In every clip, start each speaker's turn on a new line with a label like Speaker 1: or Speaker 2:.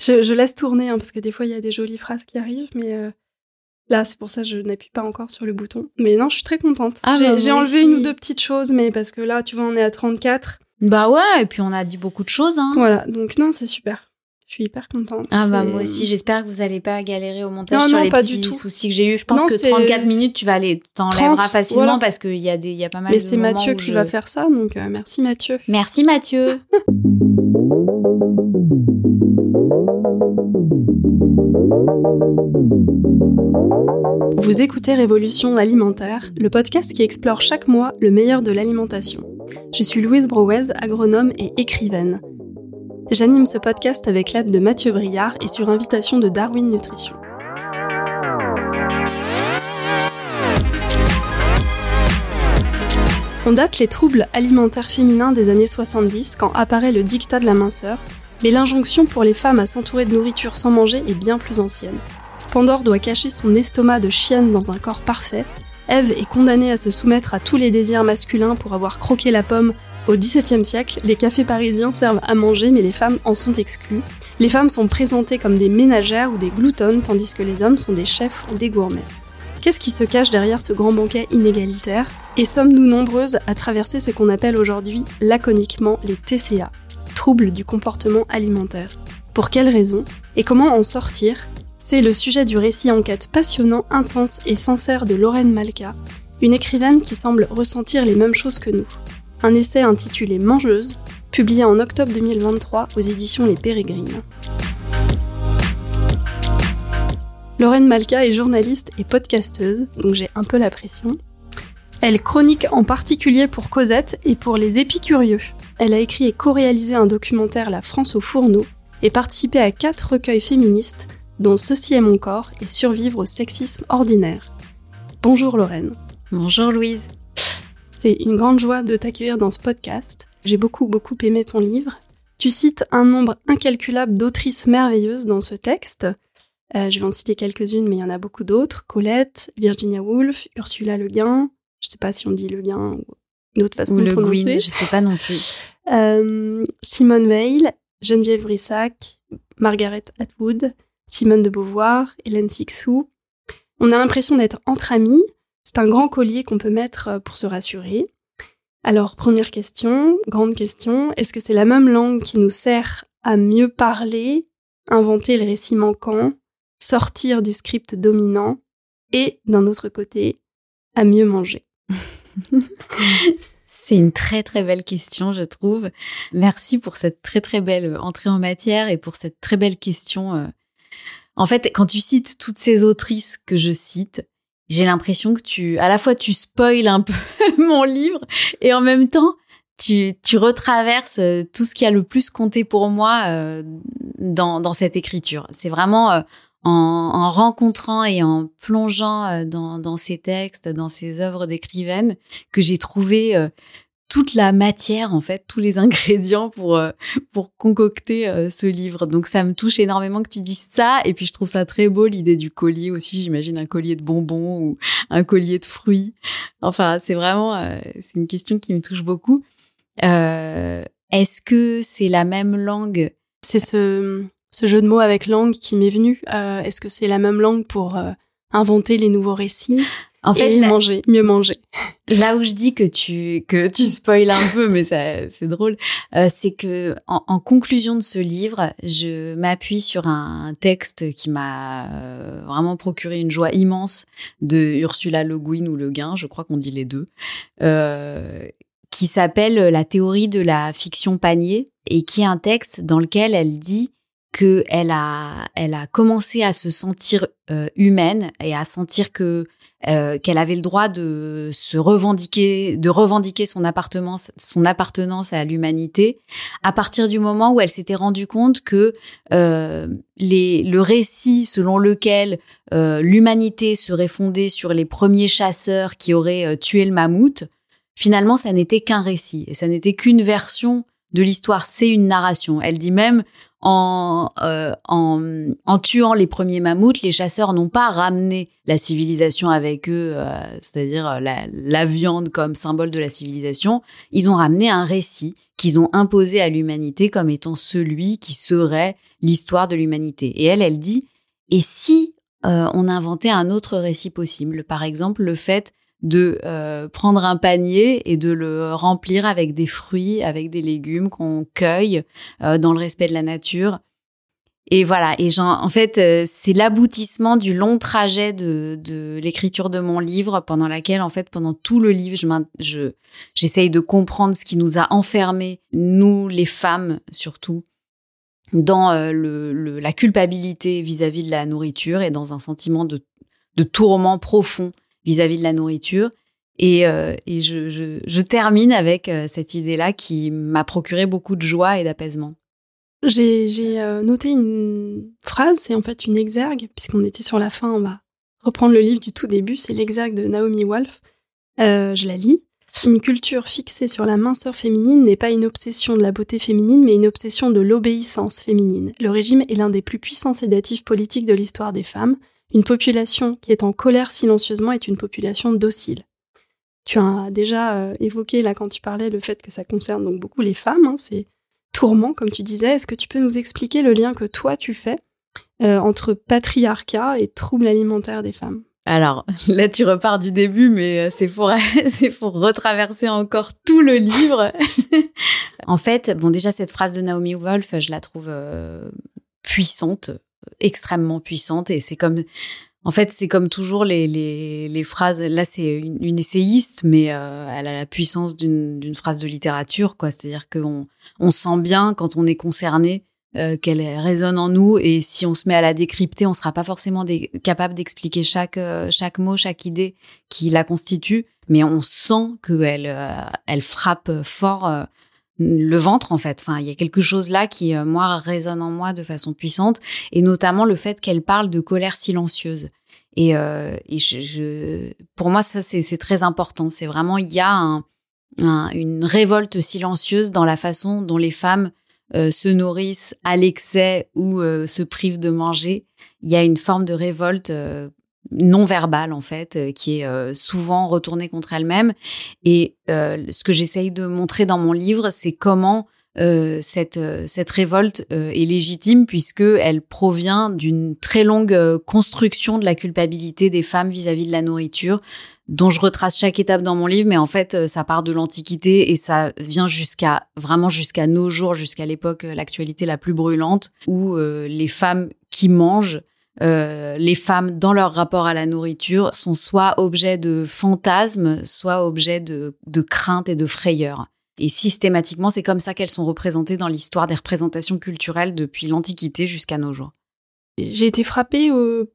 Speaker 1: Je, je laisse tourner hein, parce que des fois il y a des jolies phrases qui arrivent, mais euh, là c'est pour ça que je n'appuie pas encore sur le bouton. Mais non, je suis très contente.
Speaker 2: Ah,
Speaker 1: j'ai
Speaker 2: bah,
Speaker 1: enlevé
Speaker 2: aussi.
Speaker 1: une ou deux petites choses, mais parce que là, tu vois, on est à 34.
Speaker 2: Bah ouais, et puis on a dit beaucoup de choses. Hein.
Speaker 1: Voilà, donc non, c'est super. Je suis hyper contente.
Speaker 2: Ah bah moi aussi, j'espère que vous allez pas galérer au montage
Speaker 1: Non,
Speaker 2: sur
Speaker 1: non,
Speaker 2: les
Speaker 1: pas
Speaker 2: petits
Speaker 1: du tout.
Speaker 2: soucis que j'ai eu. Je pense
Speaker 1: Non,
Speaker 2: que
Speaker 1: c'est-
Speaker 2: 34 minutes, tu vas aller t'enlèveras
Speaker 1: 30,
Speaker 2: facilement
Speaker 1: voilà.
Speaker 2: parce qu'il y a des, il y a pas mal
Speaker 1: Mais
Speaker 2: de
Speaker 1: c'est Mathieu qui
Speaker 2: je-
Speaker 1: va faire ça, donc euh, merci Mathieu.
Speaker 2: Merci Mathieu.
Speaker 1: Vous écoutez Révolution alimentaire, le podcast qui explore chaque mois le meilleur de l'alimentation. Je suis Louise Brouez, agronome et écrivaine. J'anime ce podcast avec l'aide de Mathieu Briard et sur invitation de Darwin Nutrition. On date les troubles alimentaires féminins des années 70 quand apparaît le dictat de la minceur, mais l'injonction pour les femmes à s'entourer de nourriture sans manger est bien plus ancienne. Pandore doit cacher son estomac de chienne dans un corps parfait. Ève est condamnée à se soumettre à tous les désirs masculins pour avoir croqué la pomme. Au XVIIe siècle, les cafés parisiens servent à manger, mais les femmes en sont exclues. Les femmes sont présentées comme des ménagères ou des gloutonnes, tandis que les hommes sont des chefs ou des gourmets. Qu'est-ce qui se cache derrière ce grand banquet inégalitaire? Et sommes-nous nombreuses à traverser ce qu'on appelle aujourd'hui laconiquement les TCA, troubles du comportement alimentaire Pour quelles raisons Et comment en sortir c'est le sujet du récit enquête passionnant, intense et sincère de Lorraine Malka, une écrivaine qui semble ressentir les mêmes choses que nous. Un essai intitulé Mangeuse, publié en octobre 2023 aux éditions Les Pérégrines. Lorraine Malka est journaliste et podcasteuse, donc j'ai un peu la pression. Elle chronique en particulier pour Cosette et pour Les Épicurieux. Elle a écrit et co-réalisé un documentaire La France au fourneau et participé à quatre recueils féministes dont Ceci est mon corps et survivre au sexisme ordinaire. Bonjour Lorraine.
Speaker 2: Bonjour Louise.
Speaker 1: C'est une grande joie de t'accueillir dans ce podcast. J'ai beaucoup beaucoup aimé ton livre. Tu cites un nombre incalculable d'autrices merveilleuses dans ce texte. Euh, je vais en citer quelques-unes, mais il y en a beaucoup d'autres. Colette, Virginia Woolf, Ursula Le Guin. Je sais pas si on dit Le Guin ou une autre façon
Speaker 2: Ou
Speaker 1: de
Speaker 2: le
Speaker 1: prononcer.
Speaker 2: Gwyn, je sais pas non plus.
Speaker 1: Euh, Simone Veil, Geneviève Brissac, Margaret Atwood, Simone de Beauvoir, Hélène Sixou. On a l'impression d'être entre amis. C'est un grand collier qu'on peut mettre euh, pour se rassurer. Alors, première question, grande question, est-ce que c'est la même langue qui nous sert à mieux parler, inventer le récit manquant, sortir du script dominant et, d'un autre côté, à mieux manger?
Speaker 2: C'est une très très belle question, je trouve. Merci pour cette très très belle entrée en matière et pour cette très belle question. euh. En fait, quand tu cites toutes ces autrices que je cite, j'ai l'impression que tu, à la fois tu spoiles un peu mon livre et en même temps tu, retraverses euh, tout ce qui a le plus compté pour moi euh, dans, cette écriture. C'est vraiment en, en rencontrant et en plongeant euh, dans, dans ces textes, dans ces œuvres d'écrivaine, que j'ai trouvé euh, toute la matière, en fait, tous les ingrédients pour, euh, pour concocter euh, ce livre. Donc ça me touche énormément que tu dises ça. Et puis je trouve ça très beau, l'idée du collier aussi. J'imagine un collier de bonbons ou un collier de fruits. Enfin, c'est vraiment, euh, c'est une question qui me touche beaucoup. Euh, Est-ce que c'est la même langue?
Speaker 1: C'est ce, ce jeu de mots avec langue qui m'est venu. Euh, Est-ce que c'est la même langue pour euh, inventer les nouveaux récits
Speaker 2: En fait,
Speaker 1: et manger, mieux manger?
Speaker 2: Là où je dis que tu que tu spoiles un peu, mais c'est drôle, euh, c'est que en, en conclusion de ce livre, je m'appuie sur un texte qui m'a euh, vraiment procuré une joie immense de Ursula Le Guin ou Le Guin, je crois qu'on dit les deux, euh, qui s'appelle La théorie de la fiction panier et qui est un texte dans lequel elle dit que elle a elle a commencé à se sentir euh, humaine et à sentir que euh, qu'elle avait le droit de se revendiquer, de revendiquer son appartenance, son appartenance à l'humanité, à partir du moment où elle s'était rendue compte que euh, les, le récit selon lequel l'humanité serait fondée sur les premiers chasseurs qui auraient tué le mammouth, finalement, ça n'était qu'un récit et ça n'était qu'une version de l'histoire. C'est une narration. Elle dit même en, euh, en, en tuant les premiers mammouths, les chasseurs n'ont pas ramené la civilisation avec eux, euh, c'est-à-dire la, la viande comme symbole de la civilisation. Ils ont ramené un récit qu'ils ont imposé à l'humanité comme étant celui qui serait l'histoire de l'humanité. Et elle, elle dit, et si euh, on inventait un autre récit possible? Par exemple, le fait de euh, prendre un panier et de le remplir avec des fruits, avec des légumes qu'on cueille euh, dans le respect de la nature. Et voilà, et en fait, euh, c'est l'aboutissement du long trajet de, de l'écriture de mon livre, pendant laquelle, en fait, pendant tout le livre, je j'essaye de comprendre ce qui nous a enfermés, nous, les femmes surtout, dans le, la culpabilité vis-à-vis de la nourriture et dans un sentiment de, de tourment profond vis-à-vis de la nourriture. Et, euh, je, termine avec euh, cette idée-là qui m'a procuré beaucoup de joie et d'apaisement.
Speaker 1: J'ai euh, noté une phrase, c'est en fait une exergue, puisqu'on était sur la fin, on va reprendre le livre du tout début, c'est l'exergue de Naomi Wolf. je la lis. Une culture fixée sur la minceur féminine n'est pas une obsession de la beauté féminine, mais une obsession de l'obéissance féminine. Le régime est l'un des plus puissants sédatifs politiques de l'histoire des femmes. Une population qui est en colère silencieusement est une population docile. Tu as déjà euh, évoqué là quand tu parlais le fait que ça concerne donc beaucoup les femmes, hein, c'est tourment comme tu disais. Est-ce que tu peux nous expliquer le lien que toi tu fais euh, entre patriarcat et troubles alimentaires des femmes?
Speaker 2: Alors là, tu repars du début, mais euh, c'est pour c'est pour retraverser encore tout le livre. en fait, bon, déjà cette phrase de Naomi Wolf, je la trouve puissante extrêmement puissante et c'est comme en fait, c'est comme toujours les, les, les, phrases. Là, c'est une, essayiste, mais euh, elle a la puissance d'une phrase de littérature, quoi. C'est-à-dire qu'on on sent bien quand on est concerné euh, qu'elle résonne en nous, et si on se met à la décrypter, on sera pas forcément capable d'expliquer chaque euh, chaque mot, chaque idée qui la constitue, mais on sent qu'elle elle frappe fort le ventre en fait. Enfin, il y a quelque chose là qui euh, moi résonne en moi de façon puissante et notamment le fait qu'elle parle de colère silencieuse. Et, euh, je, pour moi ça c'est très important. C'est vraiment il y a une révolte silencieuse dans la façon dont les femmes euh, se nourrissent à l'excès ou se privent de manger. Il y a une forme de révolte non verbale en fait, euh, qui est euh, souvent retournée contre elle-même. Et euh, ce que j'essaye de montrer dans mon livre, c'est comment cette, cette révolte est légitime puisque elle provient d'une très longue construction de la culpabilité des femmes vis-à-vis de la nourriture dont je retrace chaque étape dans mon livre mais en fait ça part de l'antiquité et ça vient jusqu'à vraiment jusqu'à nos jours jusqu'à l'époque l'actualité la plus brûlante où les femmes qui mangent euh, les femmes dans leur rapport à la nourriture sont soit objets de fantasmes, soit objets de, de crainte et de frayeur. Et systématiquement, c'est comme ça qu'elles sont représentées dans l'histoire des représentations culturelles depuis l'Antiquité jusqu'à nos jours.
Speaker 1: J'ai été frappée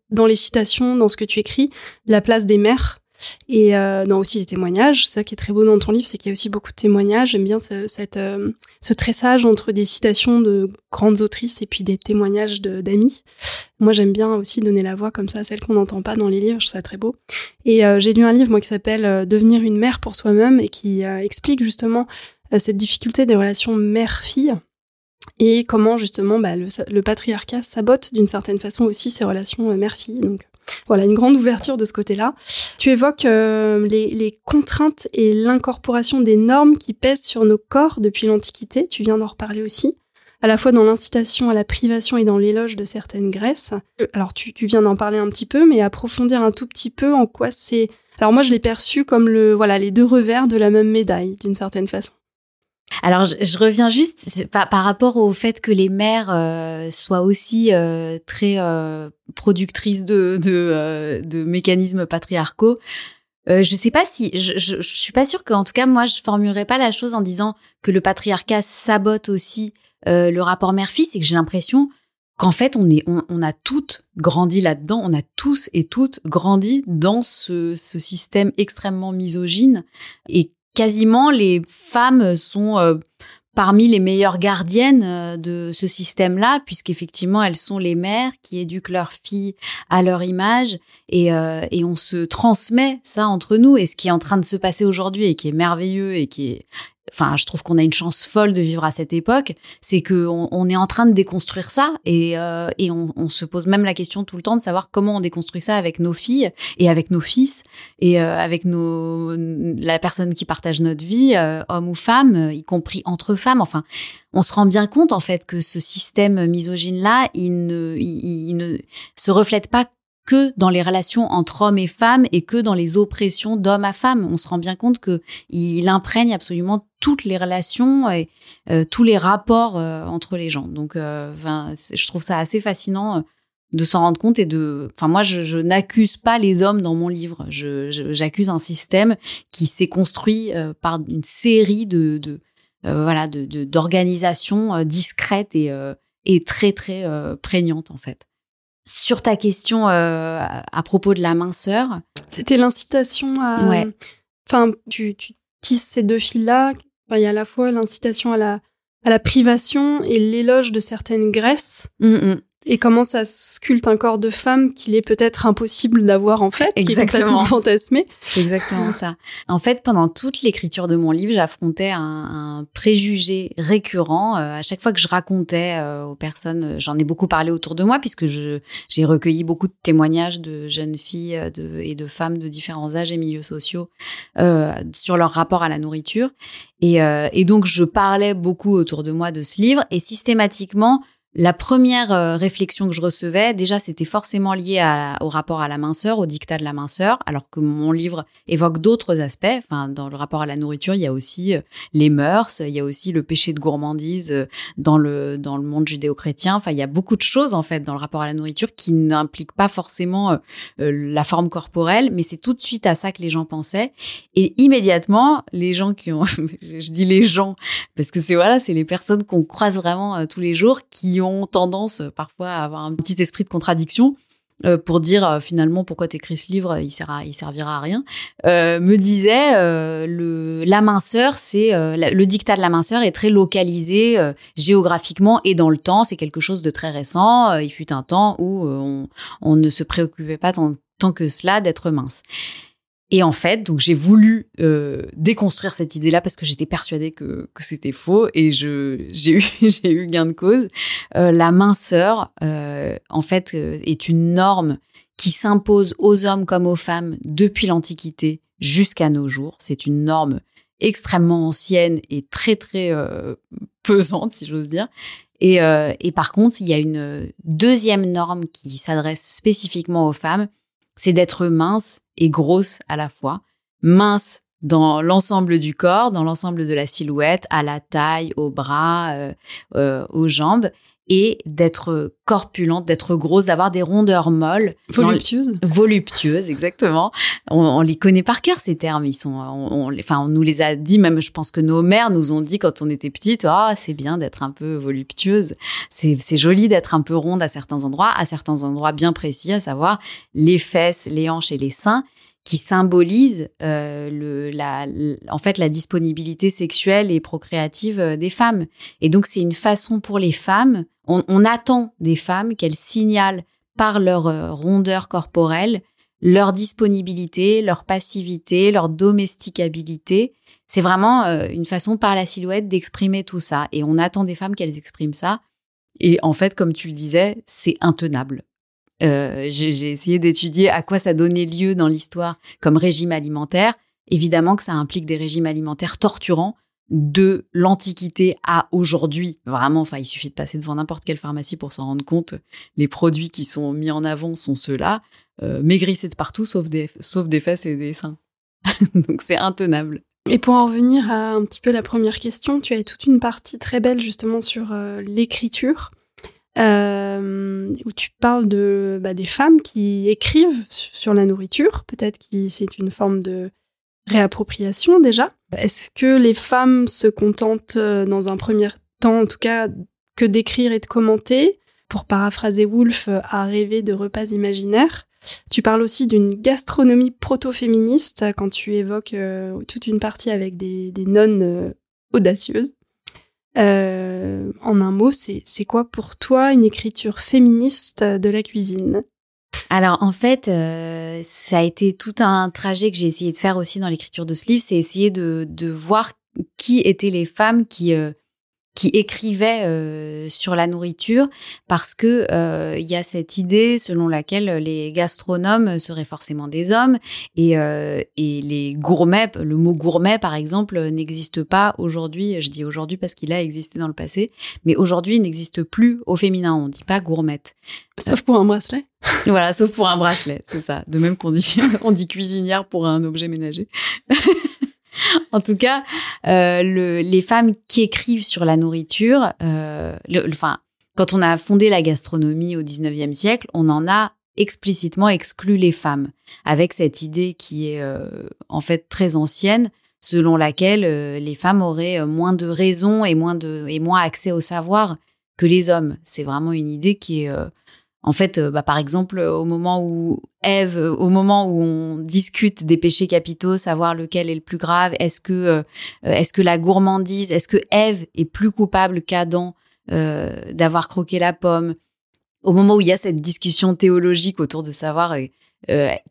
Speaker 1: dans les citations, dans ce que tu écris, la place des mères et euh, dans aussi les témoignages. Ça qui est très beau dans ton livre, c'est qu'il y a aussi beaucoup de témoignages. J'aime bien ce, cette, euh, ce tressage entre des citations de grandes autrices et puis des témoignages d'amis. Moi, j'aime bien aussi donner la voix comme ça à celles qu'on n'entend pas dans les livres. Je trouve ça très beau. Et euh, j'ai lu un livre moi qui s'appelle euh, Devenir une mère pour soi-même et qui explique justement cette difficulté des relations mère-fille et comment justement bah, le, le, patriarcat sabote d'une certaine façon aussi ces relations mère-fille. Donc voilà, une grande ouverture de ce côté-là. Tu évoques euh, les, contraintes et l'incorporation des normes qui pèsent sur nos corps depuis l'Antiquité, tu viens d'en reparler aussi, à la fois dans l'incitation à la privation et dans l'éloge de certaines graisses. Euh, alors tu, tu viens d'en parler un petit peu, mais approfondir un tout petit peu en quoi c'est... Alors moi je l'ai perçu comme le, voilà, les deux revers de la même médaille, d'une certaine façon.
Speaker 2: Alors, je, reviens juste par, rapport au fait que les mères euh, soient aussi euh, très euh, productrices de, de, de, mécanismes patriarcaux. je sais pas si, je, je, suis pas sûre qu'en tout cas, moi, je formulerais pas la chose en disant que le patriarcat sabote aussi le rapport mère-fille. C'est que j'ai l'impression qu'en fait, on, est, on, on, a toutes grandi là-dedans, on a tous et toutes grandi dans ce, ce système extrêmement misogyne et quasiment les femmes sont euh, parmi les meilleures gardiennes euh, de ce système-là, puisqu'effectivement elles sont les mères qui éduquent leurs filles à leur image et, euh, et, on se transmet ça entre nous. Et ce qui est en train de se passer aujourd'hui et qui est merveilleux et qui est enfin, je trouve qu'on a une chance folle de vivre à cette époque, c'est que on, est en train de déconstruire ça et, euh, et on, se pose même la question tout le temps de savoir comment on déconstruit ça avec nos filles et avec nos fils et euh, avec nos la personne qui partage notre vie, euh, homme ou femme, y compris entre femmes. Enfin, on se rend bien compte en fait que ce système misogyne là, il ne, il ne se reflète pas que dans les relations entre hommes et femmes et que dans les oppressions d'hommes à femmes. On se rend bien compte que il imprègne absolument toutes les relations et euh, tous les rapports euh, entre les gens. Donc, euh, je trouve ça assez fascinant de s'en rendre compte et de. Enfin, moi, je, n'accuse pas les hommes dans mon livre. j'accuse un système qui s'est construit par une série de, de voilà, de d'organisations discrètes et et très très prégnantes en fait. Sur ta question euh, à propos de la minceur.
Speaker 1: C'était l'incitation à. Ouais. Enfin, tu, tu tisses ces deux fils-là. Il y a à la fois l'incitation à la, à la privation et l'éloge de certaines graisses. Mm, mm et comment ça sculpte un corps de femme qu'il est peut-être impossible d'avoir en fait, exactement. qui est complètement fantasmé.
Speaker 2: C'est exactement ça. En fait, pendant toute l'écriture de mon livre, j'affrontais un, un, préjugé récurrent. Euh, à chaque fois que je racontais euh, aux personnes, euh, j'en ai beaucoup parlé autour de moi puisque j'ai recueilli beaucoup de témoignages de jeunes filles de, et de femmes de différents âges et milieux sociaux sur leur rapport à la nourriture. Et, et donc, je parlais beaucoup autour de moi de ce livre et systématiquement, la première euh, réflexion que je recevais, déjà, c'était forcément lié au rapport à la minceur, au dictat de la minceur, alors que mon livre évoque d'autres aspects. Enfin, dans le rapport à la nourriture, il y a aussi euh, les mœurs, il y a aussi le péché de gourmandise euh, dans le dans le monde judéo-chrétien. Enfin, il y a beaucoup de choses en fait dans le rapport à la nourriture qui n'impliquent pas forcément la forme corporelle, mais c'est tout de suite à ça que les gens pensaient. Et immédiatement, les gens qui ont, je dis les gens parce que c'est voilà, c'est les personnes qu'on croise vraiment tous les jours qui ont tendance euh, parfois à avoir un petit esprit de contradiction euh, pour dire euh, finalement pourquoi t'écris ce livre, il sert il servira à rien, me disait le la minceur, c'est le dictat de la minceur est très localisé géographiquement et dans le temps, c'est quelque chose de très récent. il fut un temps où on, on ne se préoccupait pas tant que cela d'être mince. Et en fait, donc j'ai voulu euh, déconstruire cette idée-là parce que j'étais persuadée que, que c'était faux et je j'ai eu j'ai eu gain de cause. Euh, la minceur, euh, en fait, euh, est une norme qui s'impose aux hommes comme aux femmes depuis l'Antiquité jusqu'à nos jours. C'est une norme extrêmement ancienne et très très euh, pesante, si j'ose dire. Et, et par contre, il y a une deuxième norme qui s'adresse spécifiquement aux femmes, c'est d'être mince et grosse à la fois. Mince dans l'ensemble du corps, dans l'ensemble de la silhouette, à la taille, aux bras, euh, euh, aux jambes, et d'être corpulente, d'être grosse, d'avoir des rondeurs molles.
Speaker 1: Voluptueuses.
Speaker 2: Voluptueuses, exactement. On, les connaît par cœur, ces termes. Ils sont, on, enfin, on nous les a dit, même je pense que nos mères nous ont dit quand on était petites, ah, c'est bien d'être un peu voluptueuse. C'est joli d'être un peu ronde à certains endroits, à certains endroits bien précis, à savoir les fesses, les hanches et les seins qui symbolise euh, le, la, en fait la disponibilité sexuelle et procréative euh, des femmes. Et donc c'est une façon pour les femmes, on, on attend des femmes qu'elles signalent par leur euh, rondeur corporelle leur disponibilité, leur passivité, leur domesticabilité. C'est vraiment euh, une façon par la silhouette d'exprimer tout ça. Et on attend des femmes qu'elles expriment ça. Et en fait, comme tu le disais, c'est intenable. Euh, j'ai essayé d'étudier à quoi ça donnait lieu dans l'histoire comme régime alimentaire. Évidemment que ça implique des régimes alimentaires torturants de l'Antiquité à aujourd'hui. Vraiment, enfin, il suffit de passer devant n'importe quelle pharmacie pour s'en rendre compte. Les produits qui sont mis en avant sont ceux-là. Euh, maigrissez de partout, sauf des, sauf des fesses et des seins. Donc c'est intenable.
Speaker 1: Et pour en revenir à un petit peu la première question, tu as toute une partie très belle justement sur euh, l'écriture. Euh, où tu parles de bah, des femmes qui écrivent sur la nourriture. Peut-être que c'est une forme de réappropriation déjà. Est-ce que les femmes se contentent euh, dans un premier temps, en tout cas, que d'écrire et de commenter? Pour paraphraser Woolf, euh, à rêver de repas imaginaires. Tu parles aussi d'une gastronomie proto-féministe quand tu évoques toute une partie avec des nonnes audacieuses. Euh, en un mot, c'est quoi pour toi une écriture féministe de la cuisine?
Speaker 2: Alors en fait, euh, ça a été tout un trajet que j'ai essayé de faire aussi dans l'écriture de ce livre, c'est essayer de, de voir qui étaient les femmes qui qui écrivait euh, sur la nourriture parce que euh, il y a cette idée selon laquelle les gastronomes seraient forcément des hommes et, euh, et les gourmets, le mot gourmet par exemple n'existe pas aujourd'hui. Je dis aujourd'hui parce qu'il a existé dans le passé, mais aujourd'hui il n'existe plus au féminin. On dit pas gourmette.
Speaker 1: Sauf pour un bracelet.
Speaker 2: voilà, sauf pour un bracelet, c'est ça. De même qu'on dit on dit cuisinière pour un objet ménager. en tout cas, euh, le, les femmes qui écrivent sur la nourriture, euh, quand on a fondé la gastronomie au 19e siècle, on en a explicitement exclu les femmes, avec cette idée qui est euh, en fait très ancienne, selon laquelle les femmes auraient moins de raisons et moins de et moins accès au savoir que les hommes. C'est vraiment une idée qui est en fait, euh, bah, par exemple, au moment où Ève, au moment où on discute des péchés capitaux, savoir lequel est le plus grave, est-ce que, euh, est-ce que la gourmandise, est-ce que Ève est plus coupable qu'Adam euh, d'avoir croqué la pomme? Au moment où il y a cette discussion théologique autour de savoir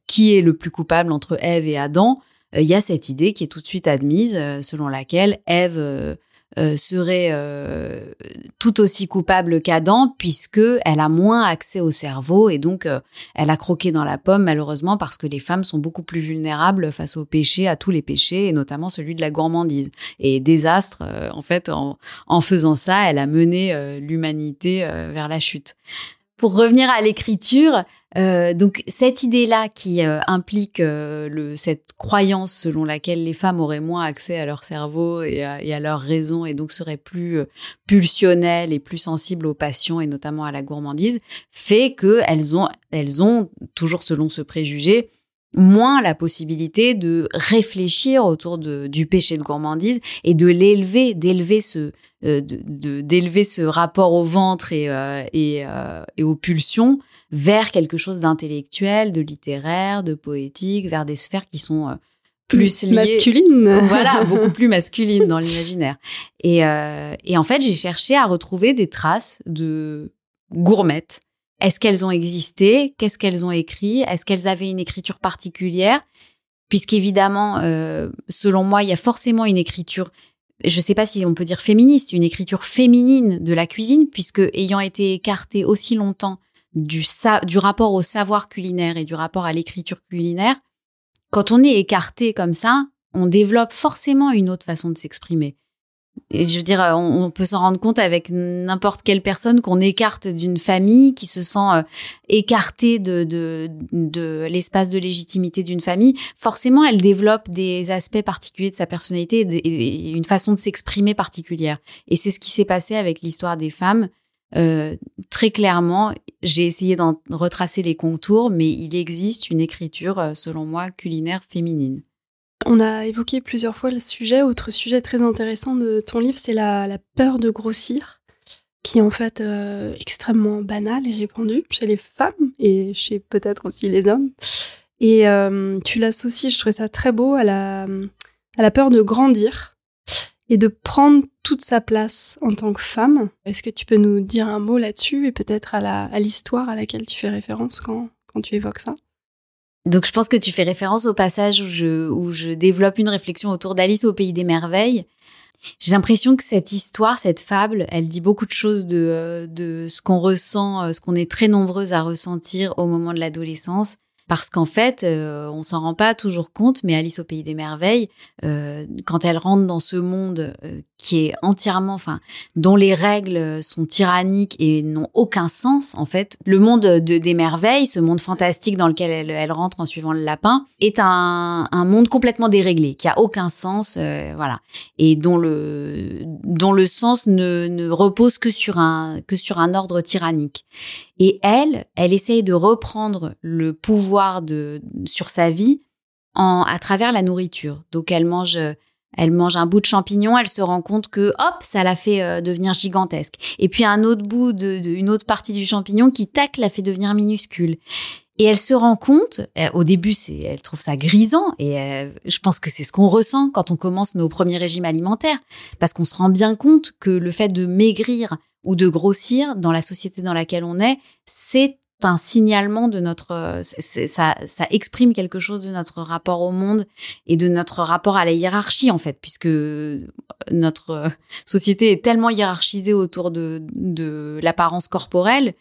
Speaker 2: qui est le plus coupable entre Ève et Adam, il y a cette idée qui est tout de suite admise, selon laquelle Ève euh, serait euh, tout aussi coupable qu'Adam puisque elle a moins accès au cerveau et donc euh, elle a croqué dans la pomme malheureusement parce que les femmes sont beaucoup plus vulnérables face aux péchés, à tous les péchés et notamment celui de la gourmandise. Et désastre, en fait, en, en, faisant ça, elle a mené l'humanité vers la chute. Pour revenir à l'écriture, euh, donc cette idée-là qui euh, implique euh, le, cette croyance selon laquelle les femmes auraient moins accès à leur cerveau et à, et à leur raison et donc seraient plus pulsionnelles et plus sensibles aux passions et notamment à la gourmandise, fait qu'elles ont, elles ont, toujours selon ce préjugé, moins la possibilité de réfléchir autour de, du péché de gourmandise et de l'élever, d'élever ce, de, d'élever ce rapport au ventre et, et, et aux pulsions vers quelque chose d'intellectuel, de littéraire, de poétique, vers des sphères qui sont euh, plus liées,
Speaker 1: masculines.
Speaker 2: voilà, beaucoup plus masculines dans l'imaginaire. Et, euh, et en fait, j'ai cherché à retrouver des traces de gourmettes. Est-ce qu'elles ont existé? Qu'est-ce qu'elles ont écrit? Est-ce qu'elles avaient une écriture particulière? Puisqu'évidemment, euh, selon moi, il y a forcément une écriture je ne sais pas si on peut dire féministe, une écriture féminine de la cuisine, puisque ayant été écartée aussi longtemps du, du rapport au savoir culinaire et du rapport à l'écriture culinaire, quand on est écarté comme ça, on développe forcément une autre façon de s'exprimer. Et je veux dire, on, peut s'en rendre compte avec n'importe quelle personne qu'on écarte d'une famille, qui se sent euh, écartée de, l'espace de légitimité d'une famille. Forcément, elle développe des aspects particuliers de sa personnalité et une façon de s'exprimer particulière. Et c'est ce qui s'est passé avec l'histoire des femmes. Euh, très clairement, j'ai essayé d'en retracer les contours, mais il existe une écriture, euh, selon moi, culinaire féminine.
Speaker 1: On a évoqué plusieurs fois le sujet. Autre sujet très intéressant de ton livre, c'est la, peur de grossir, qui est en fait euh, extrêmement banale et répandue chez les femmes et chez peut-être aussi les hommes. Et tu l'associes, je trouvais ça très beau, à la, peur de grandir et de prendre toute sa place en tant que femme. Est-ce que tu peux nous dire un mot là-dessus et peut-être à l'histoire à, laquelle tu fais référence quand tu évoques ça?
Speaker 2: Donc je pense que tu fais référence au passage où je, développe une réflexion autour d'Alice au pays des merveilles. J'ai l'impression que cette histoire, cette fable, elle dit beaucoup de choses de, de ce qu'on ressent, ce qu'on est très nombreuses à ressentir au moment de l'adolescence parce qu'en fait, euh, on s'en rend pas toujours compte, mais Alice au pays des merveilles, euh, quand elle rentre dans ce monde euh, qui est entièrement, enfin, dont les règles sont tyranniques et n'ont aucun sens, en fait, le monde de, des merveilles, ce monde fantastique dans lequel elle, rentre en suivant le lapin, est un, monde complètement déréglé, qui a aucun sens, voilà, et dont le dont le sens ne, ne repose que sur un que sur un ordre tyrannique. Et elle, elle essaye de reprendre le pouvoir de, sur sa vie en, à travers la nourriture. Donc elle mange, elle mange un bout de champignon, elle se rend compte que hop, ça la fait euh, devenir gigantesque. Et puis un autre bout de, une autre partie du champignon qui tac la fait devenir minuscule. Et elle se rend compte, au début, c'est, elle trouve ça grisant, et euh, je pense que c'est ce qu'on ressent quand on commence nos premiers régimes alimentaires, parce qu'on se rend bien compte que le fait de maigrir ou de grossir dans la société dans laquelle on est, c'est un signalement de notre, ça, ça exprime quelque chose de notre rapport au monde et de notre rapport à la hiérarchie en fait, puisque notre société est tellement hiérarchisée autour de, de l'apparence corporelle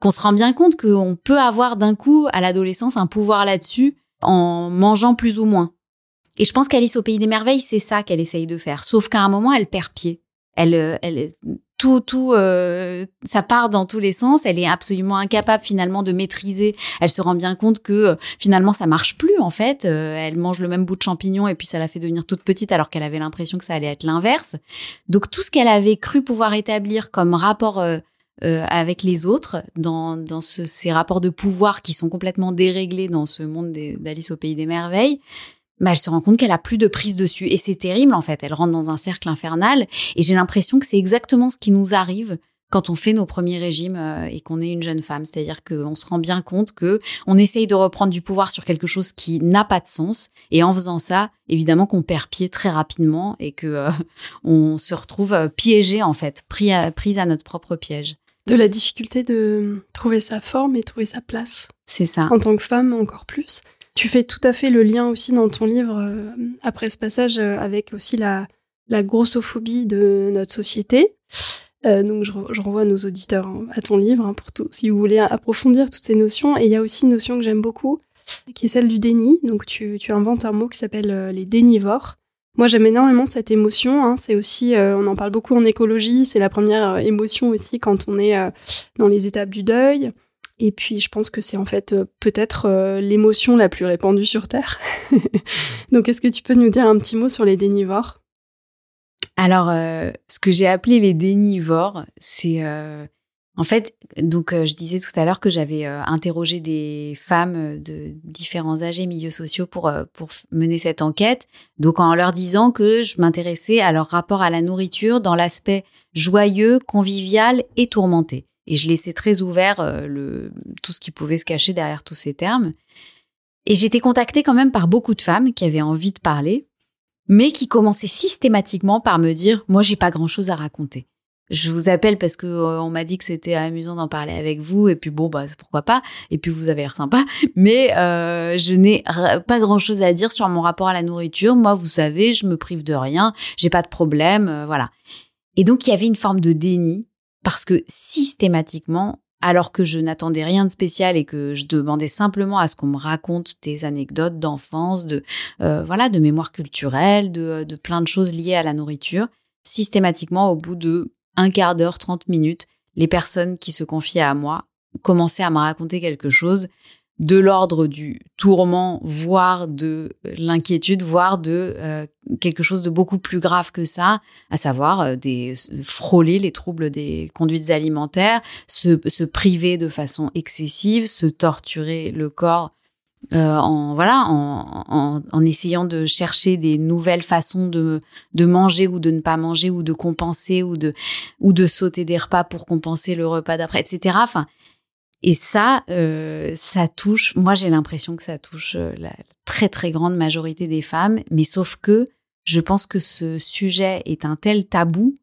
Speaker 2: qu'on se rend bien compte qu'on peut avoir d'un coup à l'adolescence un pouvoir là-dessus en mangeant plus ou moins. Et je pense qu'Alice au pays des merveilles, c'est ça qu'elle essaye de faire. Sauf qu'à un moment, elle perd pied. Elle, euh, elle, tout, tout, euh, ça part dans tous les sens. Elle est absolument incapable finalement de maîtriser. Elle se rend bien compte que euh, finalement ça marche plus en fait. elle mange le même bout de champignon et puis ça la fait devenir toute petite alors qu'elle avait l'impression que ça allait être l'inverse. Donc tout ce qu'elle avait cru pouvoir établir comme rapport avec les autres dans, dans ces rapports de pouvoir qui sont complètement déréglés dans ce monde d'Alice au pays des merveilles, bah, elle se rend compte qu'elle a plus de prise dessus. Et c'est terrible, en fait. Elle rentre dans un cercle infernal. Et j'ai l'impression que c'est exactement ce qui nous arrive quand on fait nos premiers régimes euh, et qu'on est une jeune femme. C'est-à-dire qu'on se rend bien compte que on essaye de reprendre du pouvoir sur quelque chose qui n'a pas de sens. Et en faisant ça, évidemment qu'on perd pied très rapidement et que euh, on se retrouve euh, piégé, en fait, pris à, prise à notre propre piège.
Speaker 1: De la difficulté de trouver sa forme et trouver sa place.
Speaker 2: C'est ça.
Speaker 1: En tant que femme, encore plus. Tu fais tout à fait le lien aussi dans ton livre, euh, après ce passage, euh, avec aussi la, la grossophobie de notre société. Euh, donc je, renvoie nos auditeurs hein, à ton livre hein, pour tout, si vous voulez approfondir toutes ces notions. Et il y a aussi une notion que j'aime beaucoup, qui est celle du déni. Donc tu, tu inventes un mot qui s'appelle les dénivores. Moi j'aime énormément cette émotion. Hein. C'est aussi, on en parle beaucoup en écologie. C'est la première émotion aussi quand on est dans les étapes du deuil. Et puis, je pense que c'est en fait euh, peut-être euh, l'émotion la plus répandue sur Terre. donc, est-ce que tu peux nous dire un petit mot sur les dénivores?
Speaker 2: Alors, euh, ce que j'ai appelé les dénivores, c'est en fait, donc je disais tout à l'heure que j'avais interrogé des femmes de différents âges et milieux sociaux pour, pour mener cette enquête. Donc en leur disant que je m'intéressais à leur rapport à la nourriture dans l'aspect joyeux, convivial et tourmenté. Et je laissais très ouvert euh, le, tout ce qui pouvait se cacher derrière tous ces termes. Et j'étais contactée quand même par beaucoup de femmes qui avaient envie de parler, mais qui commençaient systématiquement par me dire Moi, j'ai pas grand chose à raconter. Je vous appelle parce que euh, on m'a dit que c'était amusant d'en parler avec vous et puis bon bah pourquoi pas et puis vous avez l'air sympa mais euh, je n'ai pas grand chose à dire sur mon rapport à la nourriture moi vous savez je me prive de rien j'ai pas de problème voilà et donc il y avait une forme de déni parce que systématiquement, alors que je n'attendais rien de spécial et que je demandais simplement à ce qu'on me raconte des anecdotes d'enfance, de euh, voilà, de mémoire culturelle, de, de plein de choses liées à la nourriture, systématiquement, au bout de un quart d'heure, 30 minutes, les personnes qui se confiaient à moi commençaient à me raconter quelque chose de l'ordre du tourment, voire de l'inquiétude, voire de euh, quelque chose de beaucoup plus grave que ça, à savoir euh, des, frôler les troubles des conduites alimentaires, se, se priver de façon excessive, se torturer le corps euh, en voilà en, en, essayant de chercher des nouvelles façons de, de manger ou de ne pas manger ou de compenser ou de ou de sauter des repas pour compenser le repas d'après etc enfin et ça, euh, ça touche, moi j'ai l'impression que ça touche euh, la très très grande majorité des femmes, mais sauf que je pense que ce sujet est un tel tabou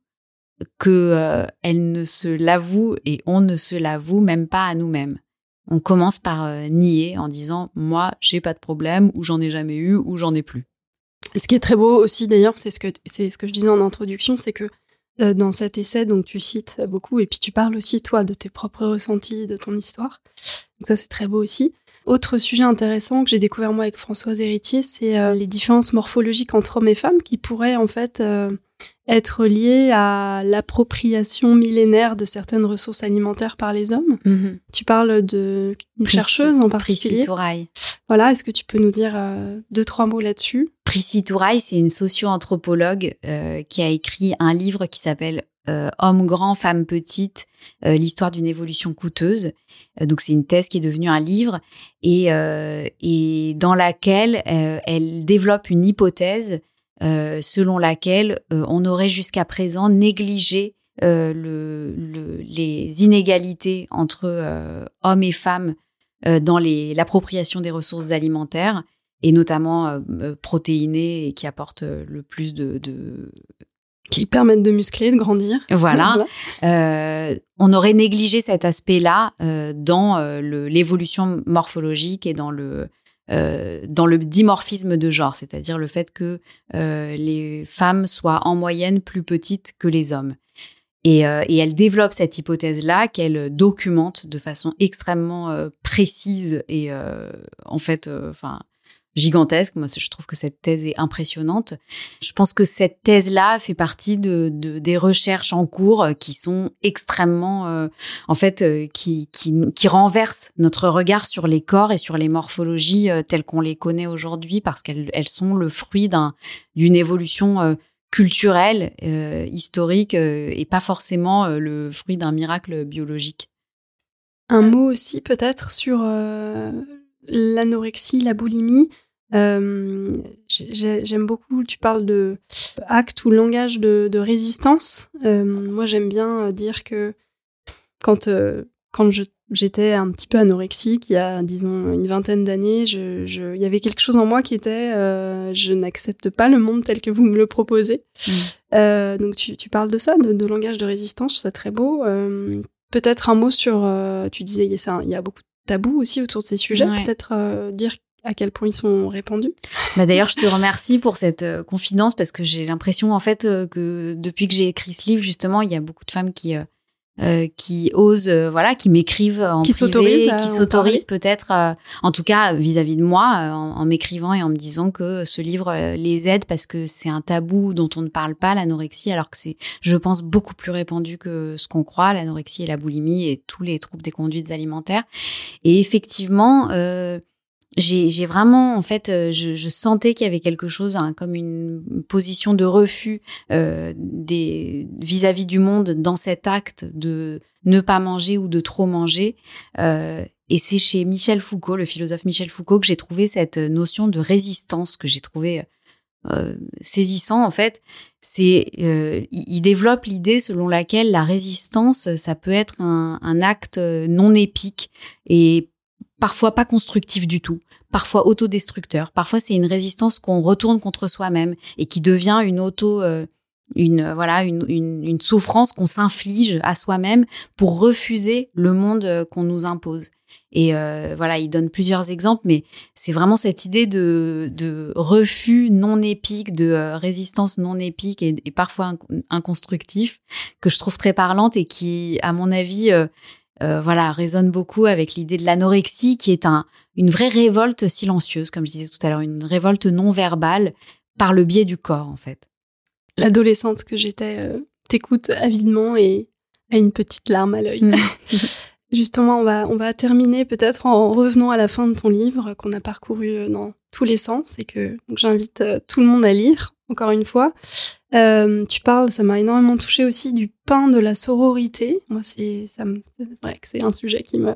Speaker 2: que euh, elle ne se l'avoue et on ne se l'avoue même pas à nous-mêmes. On commence par nier en disant moi j'ai pas de problème ou j'en ai jamais eu ou j'en ai plus.
Speaker 1: Ce qui est très beau aussi d'ailleurs, c'est ce que c'est ce que je disais en introduction, c'est que euh, dans cet essai, donc tu cites beaucoup, et puis tu parles aussi, toi, de tes propres ressentis, de ton histoire. Donc ça, c'est très beau aussi. Autre sujet intéressant que j'ai découvert moi avec Françoise Héritier, c'est euh, les différences morphologiques entre hommes et femmes qui pourraient en fait euh, être liées à l'appropriation millénaire de certaines ressources alimentaires par les hommes. Mhm. Tu parles de chercheuse en particulier. Voilà, est-ce que tu peux nous dire deux trois mots là-dessus?
Speaker 2: Prissy Touraille, c'est une socio-anthropologue euh, qui a écrit un livre qui s'appelle euh, Homme grand, femme petite, euh, l'histoire d'une évolution coûteuse. donc c'est une thèse qui est devenue un livre et, et dans laquelle elle développe une hypothèse selon laquelle on aurait jusqu'à présent négligé le, les inégalités entre hommes et femmes dans l'appropriation des ressources alimentaires et notamment euh, euh, protéinés et qui apportent euh, le plus de,
Speaker 1: qui permettent de muscler, de grandir.
Speaker 2: Voilà. euh, on aurait négligé cet aspect-là euh, dans euh, l'évolution morphologique et dans le euh, dans le dimorphisme de genre, c'est-à-dire le fait que euh, les femmes soient en moyenne plus petites que les hommes. Et, euh, et elle développe cette hypothèse-là qu'elle documente de façon extrêmement précise et en fait, enfin gigantesque. Moi, je trouve que cette thèse est impressionnante. Je pense que cette thèse-là fait partie de, de, des recherches en cours qui sont extrêmement, euh, en fait, euh, qui, qui, qui renversent notre regard sur les corps et sur les morphologies euh, telles qu'on les connaît aujourd'hui parce qu'elles elles sont le fruit d'un, d'une évolution euh, culturelle, euh, historique et pas forcément le fruit d'un miracle biologique.
Speaker 1: Un mot aussi peut-être sur l'anorexie, la boulimie. Euh, j'aime beaucoup, tu parles de acte ou langage de, de résistance. Euh, moi, j'aime bien dire que quand, euh, quand j'étais un petit peu anorexique, il y a, disons, une vingtaine d'années, il je, y avait quelque chose en moi qui était je n'accepte pas le monde tel que vous me le proposez. Mmh. donc, tu, tu, parles de ça, de, de, langage de résistance, je trouve ça très beau. Peut-être un mot sur, tu disais, il y, a, il y a beaucoup de tabous aussi autour de ces sujets. Peut-être dire à quel point ils sont répandus?
Speaker 2: Bah D'ailleurs, je te remercie pour cette euh, confidence parce que j'ai l'impression en fait euh, que depuis que j'ai écrit ce livre, justement, il y a beaucoup de femmes qui euh, euh qui osent, voilà, qui m'écrivent en
Speaker 1: qui
Speaker 2: privé, qui s'autorisent peut-être, en tout cas vis-à-vis de moi, en, en m'écrivant et en me disant que ce livre les aide parce que c'est un tabou dont on ne parle pas, l'anorexie, alors que c'est, je pense, beaucoup plus répandu que ce qu'on croit, l'anorexie et la boulimie et tous les troubles des conduites alimentaires. Et effectivement. Euh, j'ai vraiment en fait euh, je, je sentais qu'il y avait quelque chose hein, comme une position de refus euh, vis-à-vis du monde dans cet acte de ne pas manger ou de trop manger. Euh, et c'est chez Michel Foucault le philosophe Michel Foucault que j'ai trouvé cette notion de résistance que j'ai trouvé euh, saisissant en fait. C'est euh, il développe l'idée selon laquelle la résistance ça peut être un, un acte non épique. Et parfois pas constructif du tout, parfois autodestructeur, parfois c'est une résistance qu'on retourne contre soi-même et qui devient une auto euh, une voilà une, une, souffrance qu'on s'inflige à soi-même pour refuser le monde euh, qu'on nous impose. Et euh, voilà, il donne plusieurs exemples, mais c'est vraiment cette idée de, de refus non épique, de résistance non épique et, parfois inconstructif que je trouve très parlante et qui, à mon avis, euh, voilà, résonne beaucoup avec l'idée de l'anorexie, qui est un, une vraie révolte silencieuse, comme je disais tout à l'heure, une révolte non verbale par le biais du corps, en fait.
Speaker 1: L'adolescente que j'étais euh, t'écoute avidement et a une petite larme à l'œil. Mm. Justement, on va, on va terminer peut-être en revenant à la fin de ton livre qu'on a parcouru euh, dans tous les sens et que j'invite tout le monde à lire, encore une fois. Euh, tu parles, ça m'a énormément touché aussi du pain de la sororité. Moi, c'est vrai que c'est un sujet qui me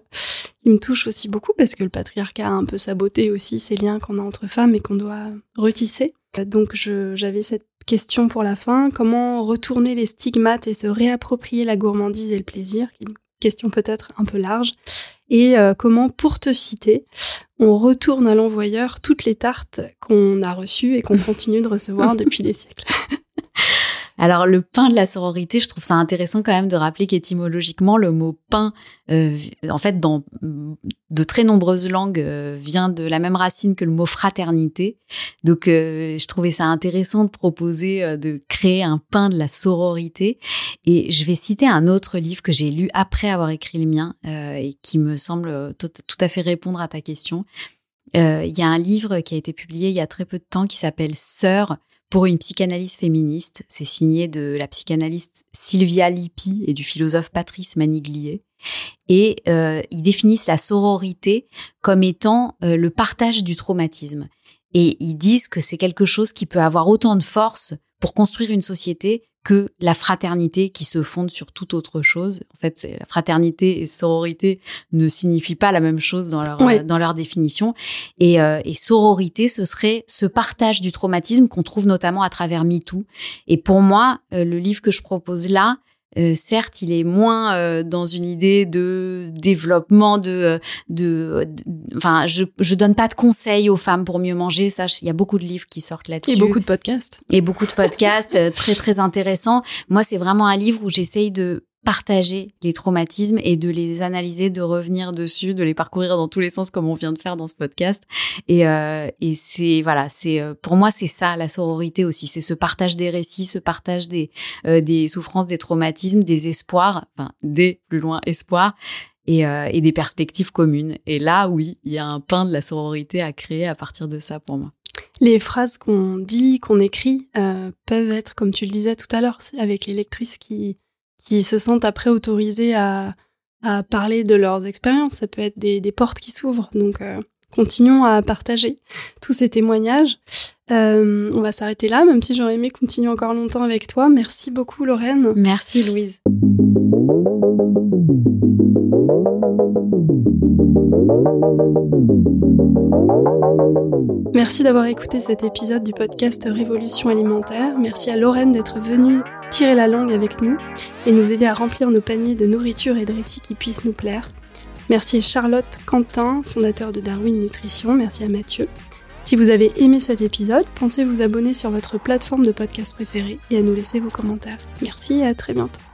Speaker 1: qui me touche aussi beaucoup parce que le patriarcat a un peu saboté aussi ces liens qu'on a entre femmes et qu'on doit retisser. Donc, j'avais cette question pour la fin comment retourner les stigmates et se réapproprier la gourmandise et le plaisir question peut-être un peu large. Et euh, comment, pour te citer, on retourne à l'envoyeur toutes les tartes qu'on a reçues et qu'on continue de recevoir depuis des siècles.
Speaker 2: Alors le pain de la sororité, je trouve ça intéressant quand même de rappeler qu'étymologiquement le mot pain, euh, en fait dans de très nombreuses langues, euh, vient de la même racine que le mot fraternité. Donc euh, je trouvais ça intéressant de proposer de créer un pain de la sororité. Et je vais citer un autre livre que j'ai lu après avoir écrit le mien et qui me semble tout, tout à fait répondre à ta question. Il y a un livre qui a été publié il y a très peu de temps qui s'appelle Sœur pour une psychanalyse féministe. C'est signé de la psychanalyste Sylvia Lippi et du philosophe Patrice Maniglier. Et euh, ils définissent la sororité comme étant euh, le partage du traumatisme. Et ils disent que c'est quelque chose qui peut avoir autant de force pour construire une société que la fraternité qui se fonde sur toute autre chose. En fait, la fraternité et sororité ne signifient pas la même chose dans leur, dans leur définition. Et, euh, et, sororité, ce serait ce partage du traumatisme qu'on trouve notamment à travers MeToo. Et pour moi, euh, le livre que je propose là euh, certes, il est moins euh, dans une idée de développement, de, de, enfin, je, je donne pas de conseils aux femmes pour mieux manger. Ça, il y a beaucoup de livres qui sortent là-dessus.
Speaker 1: Et beaucoup de podcasts.
Speaker 2: Et beaucoup de podcasts très très intéressants. Moi, c'est vraiment un livre où j'essaye de partager les traumatismes et de les analyser, de revenir dessus, de les parcourir dans tous les sens comme on vient de faire dans ce podcast. Et, euh, c'est voilà, c'est euh, pour moi c'est ça la sororité aussi, c'est ce partage des récits, ce partage des euh, des souffrances, des traumatismes, des espoirs, enfin des plus loin espoirs. Et des perspectives communes. Et là, oui, il y a un pain de la sororité à créer à partir de ça pour moi.
Speaker 1: Les phrases qu'on dit, qu'on écrit, peuvent être, comme tu le disais tout à l'heure, avec les lectrices qui, qui se sentent après autorisés à, à parler de leurs expériences. Ça peut être des, des portes qui s'ouvrent. Donc, euh, continuons à partager tous ces témoignages. Euh, on va s'arrêter là, même si j'aurais aimé continuer encore longtemps avec toi. Merci beaucoup, Lorraine.
Speaker 2: Merci, Louise.
Speaker 1: Merci d'avoir écouté cet épisode du podcast Révolution alimentaire. Merci à Lorraine d'être venue tirer la langue avec nous et nous aider à remplir nos paniers de nourriture et de récits qui puissent nous plaire. Merci Charlotte Quentin, fondateur de Darwin Nutrition. Merci à Mathieu. Si vous avez aimé cet épisode, pensez vous abonner sur votre plateforme de podcast préférée et à nous laisser vos commentaires. Merci et à très bientôt.